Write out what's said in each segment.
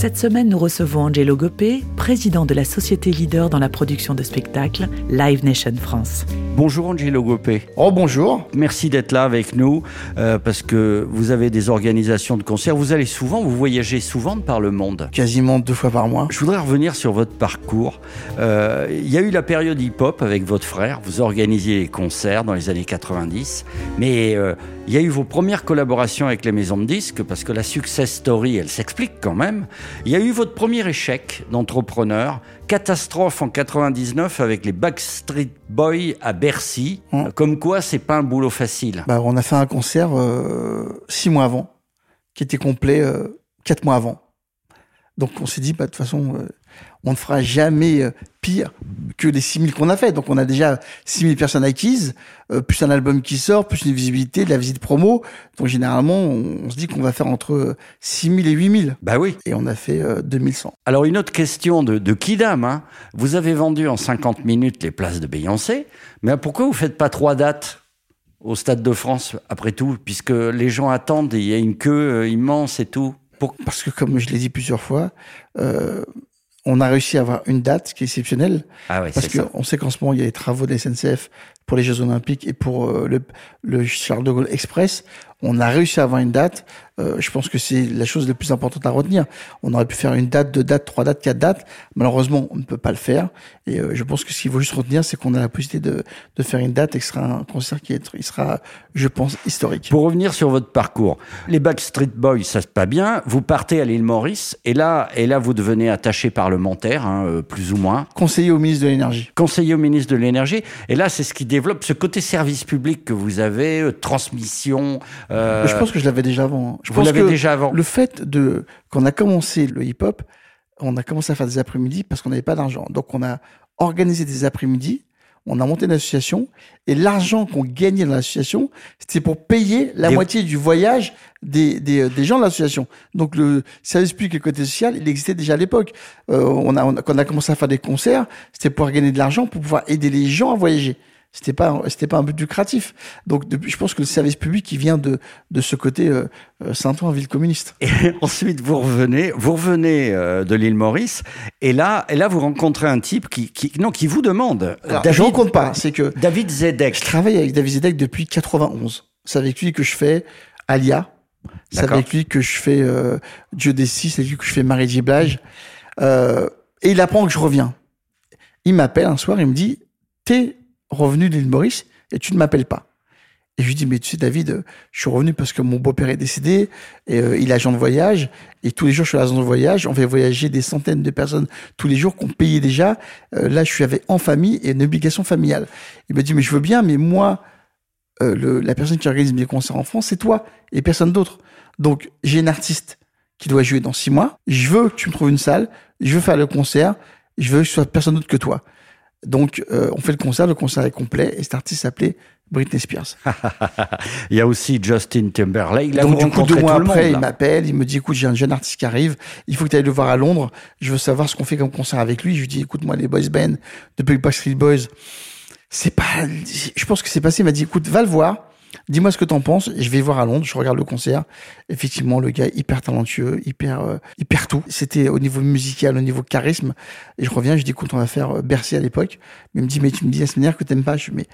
Cette semaine, nous recevons Angelo Gopé, président de la société leader dans la production de spectacles Live Nation France. Bonjour Angelo Gopé. Oh bonjour. Merci d'être là avec nous euh, parce que vous avez des organisations de concerts. Vous allez souvent, vous voyagez souvent de par le monde. Quasiment deux fois par mois. Je voudrais revenir sur votre parcours. Euh, Il y a eu la période hip-hop avec votre frère. Vous organisiez les concerts dans les années 90. Mais euh, il y a eu vos premières collaborations avec les maisons de disques parce que la success story, elle s'explique quand même. Il y a eu votre premier échec d'entrepreneur. Catastrophe en 99 avec les Backstreet Boys à Bercy. Mm. Comme quoi, c'est pas un boulot facile. Bah, on a fait un concert euh, six mois avant, qui était complet euh, quatre mois avant. Donc on s'est dit, bah, de toute façon, euh, on ne fera jamais euh, pire que les 6000 qu'on a fait. Donc on a déjà 6000 personnes acquises, euh, plus un album qui sort, plus une visibilité, de la visite promo. Donc généralement, on, se dit qu'on va faire entre 6000 et 8000. Bah oui. Et on a fait euh, 2100. Alors une autre question de, de Kidam. Hein. Vous avez vendu en 50 minutes les places de Beyoncé, mais pourquoi vous faites pas trois dates au Stade de France après tout, puisque les gens attendent, et il y a une queue euh, immense et tout? Pour... Parce que comme je l'ai dit plusieurs fois, euh, on a réussi à avoir une date qui est exceptionnelle. Ah ouais, Parce qu'on sait qu'en ce moment, il y a les travaux de la SNCF pour les Jeux Olympiques et pour euh, le, le Charles de Gaulle Express. On a réussi à avoir une date. Euh, je pense que c'est la chose la plus importante à retenir. On aurait pu faire une date, deux dates, trois dates, quatre dates. Malheureusement, on ne peut pas le faire. Et euh, je pense que ce qu'il faut juste retenir, c'est qu'on a la possibilité de, de faire une date et que ce sera un concert qui est, il sera, je pense, historique. Pour revenir sur votre parcours, les Backstreet Boys, ça se passe pas bien. Vous partez à l'île Maurice et là, et là, vous devenez attaché parlementaire, hein, euh, plus ou moins. Conseiller au ministre de l'Énergie. conseiller au ministre de l'énergie. Et là, c'est ce qui développe ce côté service public que vous avez, euh, transmission. Euh, je pense que je l'avais déjà avant. hein. Je vous l'avez déjà avant. Le fait de qu'on a commencé le hip-hop, on a commencé à faire des après-midi parce qu'on n'avait pas d'argent. Donc on a organisé des après-midi, on a monté une association et l'argent qu'on gagnait dans l'association, c'était pour payer la Des- moitié du voyage des, des, des gens de l'association. Donc le service public et le côté social, il existait déjà à l'époque. Euh, on a, on a- quand on a commencé à faire des concerts, c'était pour gagner de l'argent pour pouvoir aider les gens à voyager. C'était pas, c'était pas un but lucratif. Donc, depuis, je pense que le service public, il vient de, de ce côté euh, euh, Saint-Ouen, ville communiste. Et ensuite, vous revenez, vous revenez euh, de l'île Maurice, et là, et là, vous rencontrez un type qui, qui, non, qui vous demande. Alors, je ne compte pas. C'est que David Zedek. je travaille avec David Zedek depuis 91. C'est avec lui que je fais Alia. C'est avec lui que je fais euh, Dieu des six. C'est avec lui que je fais Marie Giblage. Euh, et il apprend que je reviens. Il m'appelle un soir, il me dit T'es revenu de l'île Maurice et tu ne m'appelles pas. Et je lui dis, mais tu sais, David, je suis revenu parce que mon beau-père est décédé, et euh, il est agent de voyage, et tous les jours, je suis agent de voyage, on fait voyager des centaines de personnes tous les jours qu'on payait déjà. Euh, là, je suis avec en famille et une obligation familiale. Il me dit, mais je veux bien, mais moi, euh, le, la personne qui organise mes concerts en France, c'est toi et personne d'autre. Donc, j'ai une artiste qui doit jouer dans six mois. Je veux que tu me trouves une salle, je veux faire le concert, je veux que ce soit personne d'autre que toi. Donc, euh, on fait le concert, le concert est complet, et cet artiste s'appelait Britney Spears. Il y a aussi Justin Timberlake. Là, Donc, du coup, deux mois monde. après, il m'appelle, il me dit, écoute, j'ai un jeune artiste qui arrive, il faut que tu ailles le voir à Londres, je veux savoir ce qu'on fait comme concert avec lui. Je lui dis, écoute, moi, les boys band, depuis le Backstreet Boys, c'est pas, je pense que c'est passé, il m'a dit, écoute, va le voir, dis-moi ce que t'en penses, je vais voir à Londres, je regarde le concert. Effectivement, le gars est hyper talentueux, hyper, euh, hyper tout. C'était au niveau musical, au niveau charisme, et je reviens, je dis, écoute, on va faire euh, Bercy à l'époque. Mais il me dit, mais tu me dis la semaine dernière que t'aimes pas, je dis, mais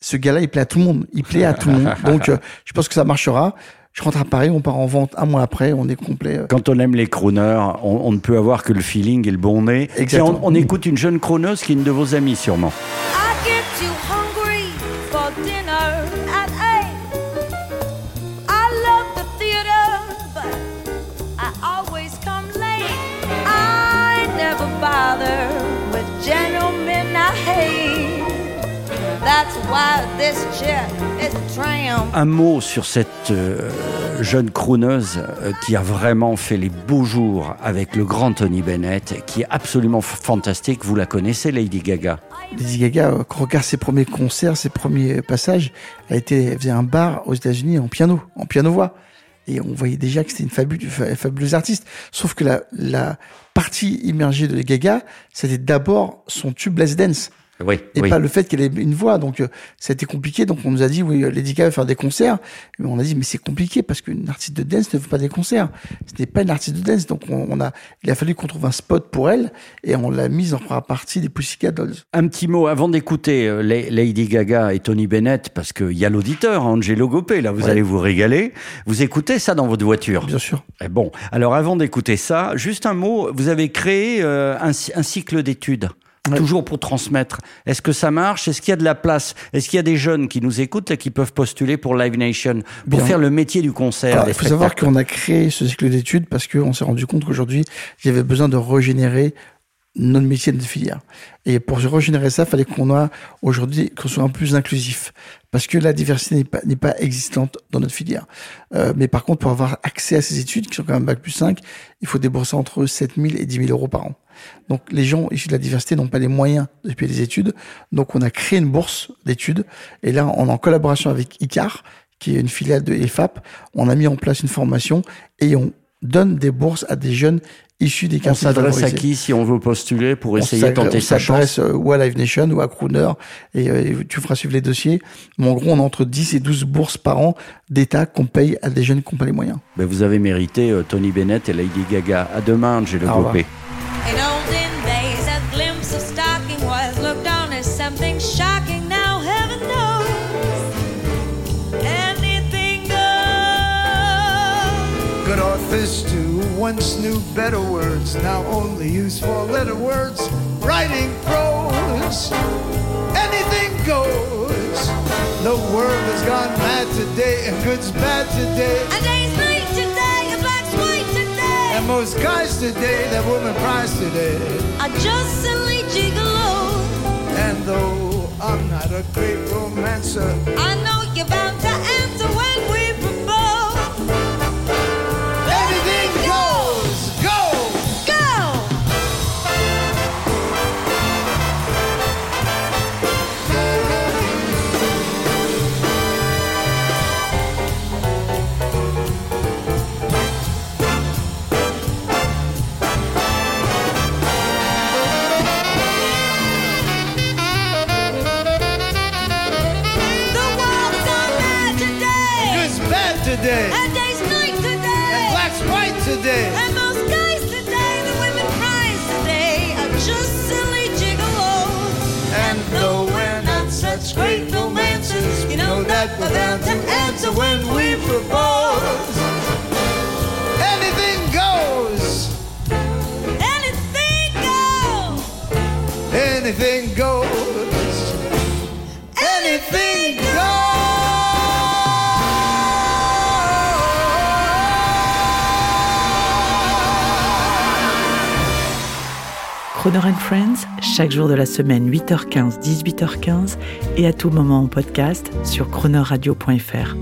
ce gars-là, il plaît à tout le monde. Il plaît à tout le monde. Donc, euh, je pense que ça marchera. Je rentre à Paris, on part en vente un mois après, on est complet. Quand on aime les crooners, on, on ne peut avoir que le feeling et le bon nez. Exactement. On, on écoute une jeune crooneuse qui est une de vos amies, sûrement. I get you hungry for dinner at with gentlemen I hate. That's why this chair is a tram. Un mot sur cette euh, jeune crooneuse euh, qui a vraiment fait les beaux jours avec le grand Tony Bennett, qui est absolument fantastique. Vous la connaissez, Lady Gaga? Lady Gaga, euh, quand on regarde ses premiers concerts, ses premiers passages, elle, était, elle faisait un bar aux États-Unis en piano, en piano-voix. Et on voyait déjà que c'était une fabu- fa- fabuleuse artiste. Sauf que la, la partie immergée de Gaga, c'était d'abord son tube Let's Dance. Oui, Et oui. pas le fait qu'elle ait une voix. Donc, euh, ça a été compliqué. Donc, on nous a dit, oui, euh, Lady Gaga va faire des concerts. Mais on a dit, mais c'est compliqué parce qu'une artiste de dance ne fait pas des concerts. Ce n'est pas une artiste de dance. Donc, on, on a, il a fallu qu'on trouve un spot pour elle et on l'a mise en première partie des Pussycat Dolls. Un petit mot avant d'écouter euh, La- Lady Gaga et Tony Bennett, parce qu'il y a l'auditeur, Angelo Gopé, là, vous Ouais. allez vous régaler. Vous écoutez ça dans votre voiture? Bien sûr. Eh Bon, alors avant d'écouter ça, juste un mot, vous avez créé euh, un, un cycle d'études. Ouais. Toujours pour transmettre. Est-ce que ça marche? Est-ce qu'il y a de la place? Est-ce qu'il y a des jeunes qui nous écoutent là, qui peuvent postuler pour Live Nation pour Bien. faire le métier du concert des il faut savoir qu'on a créé ce cycle d'études parce qu'on s'est rendu compte qu'aujourd'hui, il y avait besoin de régénérer notre métier de filière. Et pour régénérer ça, il fallait qu'on a aujourd'hui qu'on soit un plus inclusif, parce que la diversité n'est pas n'est pas existante dans notre filière. Euh, mais par contre, pour avoir accès à ces études, qui sont quand même bac plus 5, il faut débourser entre 7 000 et 10 000 euros par an. Donc les gens issus de la diversité n'ont pas les moyens de payer les études. Donc on a créé une bourse d'études. Et là, on est en collaboration avec ICAR, qui est une filiale de EFAP. On a mis en place une formation et on donne des bourses à des jeunes issus des On quartiers s'adresse à qui si on veut postuler pour On essayer de tenter on sa chance s'adresse euh, ou à Live Nation ou à Crooner et euh, tu feras suivre les dossiers. Mais en gros, on a entre 10 et 12 bourses par an d'État qu'on paye à des jeunes qui n'ont pas les moyens. Ben, Vous avez mérité euh, Tony Bennett et Lady Gaga. À demain, days, a glimpse of stocking was looked on as something shocking. Once knew better words, now only use four letter words. Writing prose, anything goes. The world has gone mad today, and good's bad today. A day's night today, a black's white today. And most guys today, that woman prize today. Are just silly gigolos. And though I'm not a great romancer, I know today, A day's night and today. black's white today. And most guys today, the women prize today, are just silly gigolos. And though we're not such great romancers, you know that we're bound to answer when we propose. Anything goes, Anything goes. anything goes, Croner and Friends, chaque jour de la semaine, 8h15, 18h15 et à tout moment en podcast sur chronoradio.fr.